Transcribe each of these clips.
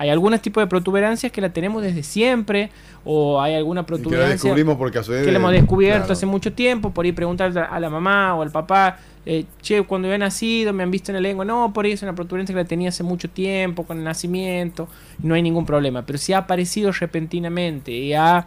Hay algunos tipos de protuberancias que la tenemos desde siempre, o hay alguna protuberancia que la descubrimos por casualidad. Que la hemos descubierto hace mucho tiempo, por ahí preguntar a la mamá o al papá, eh, che, cuando había nacido me han visto en la lengua, no, por ahí es una protuberancia que la tenía hace mucho tiempo, con el nacimiento, no hay ningún problema. Pero si ha aparecido repentinamente y ha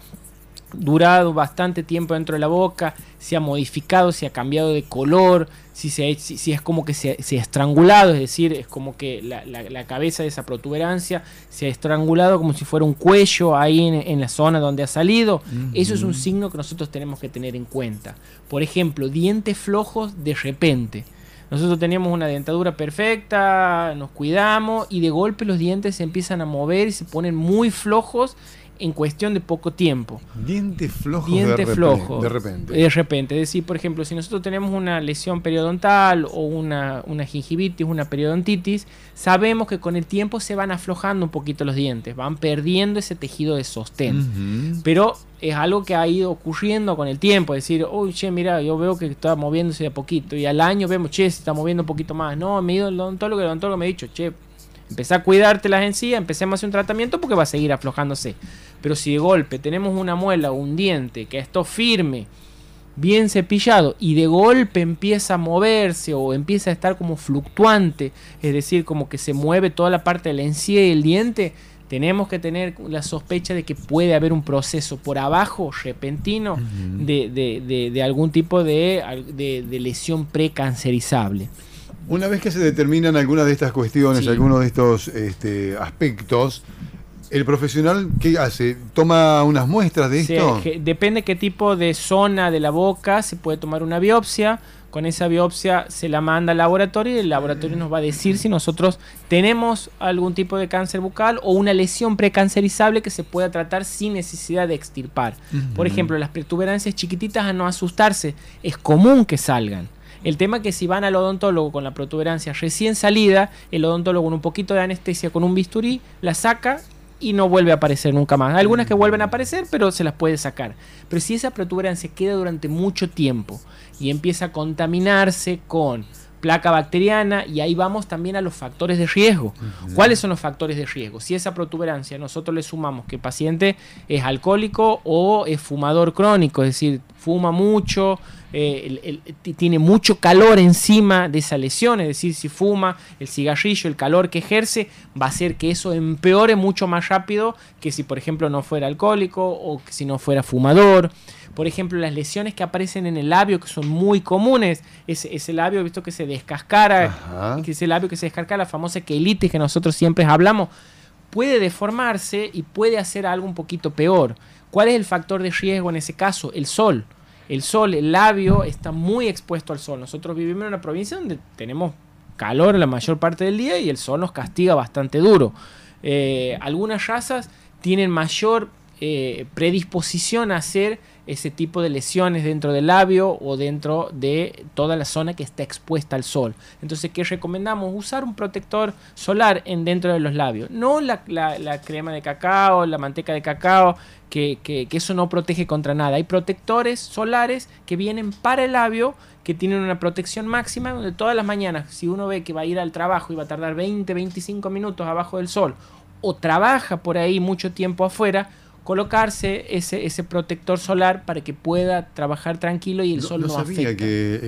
durado bastante tiempo dentro de la boca, se ha modificado, se ha cambiado de color, si, se, si, es como que se, ha estrangulado, es decir, es como que la, cabeza de esa protuberancia se ha estrangulado como si fuera un cuello ahí en, la zona donde ha salido. Eso es un signo que nosotros tenemos que tener en cuenta. Por ejemplo, dientes flojos de repente. Nosotros teníamos una dentadura perfecta, nos cuidamos y de golpe los dientes se empiezan a mover y se ponen muy flojos en cuestión de poco tiempo. Diente flojo. Diente de flojo. De repente. De repente. Es decir, por ejemplo, si nosotros tenemos una lesión periodontal o una, una gingivitis, una periodontitis, sabemos que con el tiempo se van aflojando un poquito los dientes, van perdiendo ese tejido de sostén. Pero es algo que ha ido ocurriendo con el tiempo. Es decir, uy, che, mira, yo veo que está moviéndose de a poquito. Y al año vemos, che, se está moviendo un poquito más. No, me el odontólogo el odontólogo me ha dicho, che, Empecé a cuidarte las encías, empecemos a hacer un tratamiento porque va a seguir aflojándose. Pero si de golpe tenemos una muela o un diente que está firme, bien cepillado y de golpe empieza a moverse o empieza a estar como fluctuante, es decir, como que se mueve toda la parte de la encía y el diente, tenemos que tener la sospecha de que puede haber un proceso por abajo repentino de, algún tipo de, lesión precancerizable. Una vez que se determinan algunas de estas cuestiones, algunos de estos este, aspectos, ¿el profesional qué hace? ¿Toma unas muestras de esto? depende qué tipo de zona de la boca, se puede tomar una biopsia. Con esa biopsia se la manda al laboratorio y el laboratorio nos va a decir si nosotros tenemos algún tipo de cáncer bucal o una lesión precancerizable que se pueda tratar sin necesidad de extirpar. Por ejemplo, las protuberancias chiquititas a no asustarse, es común que salgan. El tema es que si van al odontólogo con la protuberancia recién salida, el odontólogo con un poquito de anestesia, con un bisturí, la saca y no vuelve a aparecer nunca más. Algunas que vuelven a aparecer, pero se las puede sacar. Pero si esa protuberancia queda durante mucho tiempo y empieza a contaminarse con placa bacteriana y ahí vamos también a los factores de riesgo. ¿Cuáles son los factores de riesgo? Si esa protuberancia nosotros le sumamos que el paciente es alcohólico o es fumador crónico, es decir, fuma mucho, eh, tiene mucho calor encima de esa lesión, es decir, si fuma el cigarrillo, el calor que ejerce, va a hacer que eso empeore mucho más rápido que si, por ejemplo, no fuera alcohólico o que si no fuera fumador. Por ejemplo, las lesiones que aparecen en el labio, que son muy comunes, ese, ese labio, visto que se descascara, que ese labio que se descarga, la famosa quelitis que nosotros siempre hablamos, puede deformarse y puede hacer algo un poquito peor. ¿Cuál es el factor de riesgo en ese caso? El sol el sol, el labio está muy expuesto al sol. Nosotros vivimos en una provincia donde tenemos calor la mayor parte del día y el sol nos castiga bastante duro. Eh, algunas razas tienen mayor eh, predisposición a hacer ese tipo de lesiones dentro del labio o dentro de toda la zona que está expuesta al sol. Entonces, ¿qué recomendamos? Usar un protector solar en dentro de los labios. No la, crema de cacao, la manteca de cacao, que, que, eso no protege contra nada. Hay protectores solares que vienen para el labio que tienen una protección máxima donde todas las mañanas, si uno ve que va a ir al trabajo y va a tardar 20, 25 minutos abajo del sol, o trabaja por ahí mucho tiempo afuera, colocarse ese, ese protector solar para que pueda trabajar tranquilo y el sol no, no sabía que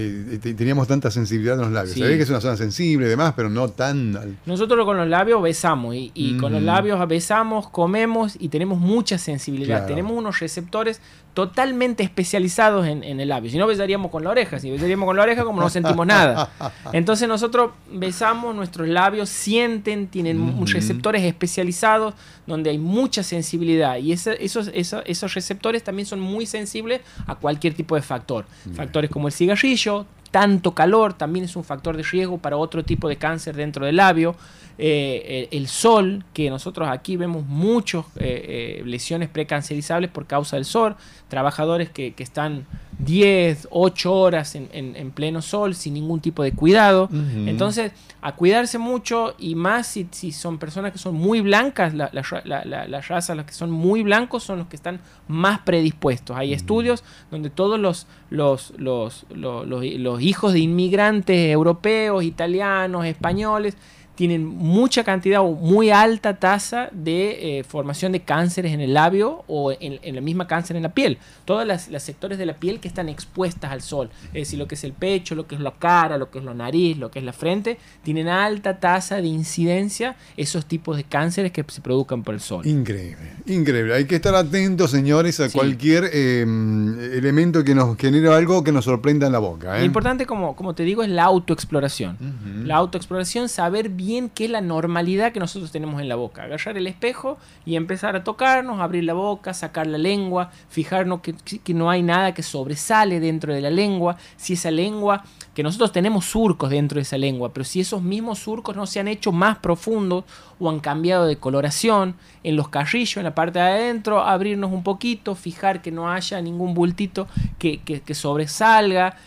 eh, teníamos tanta sensibilidad en los labios. Sabía que es una zona sensible y demás, pero no tan... Nosotros con los labios besamos y, con los labios besamos, comemos y tenemos mucha sensibilidad. Tenemos unos receptores totalmente especializados en, el labio. Si no, besaríamos con la oreja. Si besaríamos con la oreja, como no sentimos nada. Entonces nosotros besamos, nuestros labios sienten, tienen receptores especializados donde hay mucha sensibilidad. Y esos, esos, receptores también son muy sensibles a cualquier tipo de factor. Factores como el cigarrillo, tanto calor también es un factor de riesgo para otro tipo de cáncer dentro del labio. Eh, el, sol, que nosotros aquí vemos muchas eh, eh, lesiones precancerizables por causa del sol, trabajadores que, están 10, 8 horas en, pleno sol sin ningún tipo de cuidado. Entonces, a cuidarse mucho y más si, son personas que son muy blancas, las razas, los que son muy blancos son los que están más predispuestos. Hay estudios donde todos los, los, los, los hijos de inmigrantes europeos, italianos, españoles, tienen mucha cantidad o muy alta tasa de eh, formación de cánceres en el labio o en, la misma cáncer en la piel. Todos los sectores de la piel que están expuestas al sol, es decir, lo que es el pecho, lo que es la cara, lo que es la nariz, lo que es la frente, tienen alta tasa de incidencia esos tipos de cánceres que se produzcan por el sol. Increíble, increíble. Hay que estar atentos, señores, a cualquier em, elemento que nos genere algo que nos sorprenda en la boca. ¿eh? Lo importante, como, como te digo, es la autoexploración. La autoexploración, saber bien bien qué es la normalidad que nosotros tenemos en la boca. Agarrar el espejo y empezar a tocarnos, abrir la boca, sacar la lengua, fijarnos que, que no hay nada que sobresale dentro de la lengua. Si esa lengua, que nosotros tenemos surcos dentro de esa lengua, pero si esos mismos surcos no se han hecho más profundos o han cambiado de coloración en los carrillos, en la parte de adentro, abrirnos un poquito, fijar que no haya ningún bultito que, que sobresalga,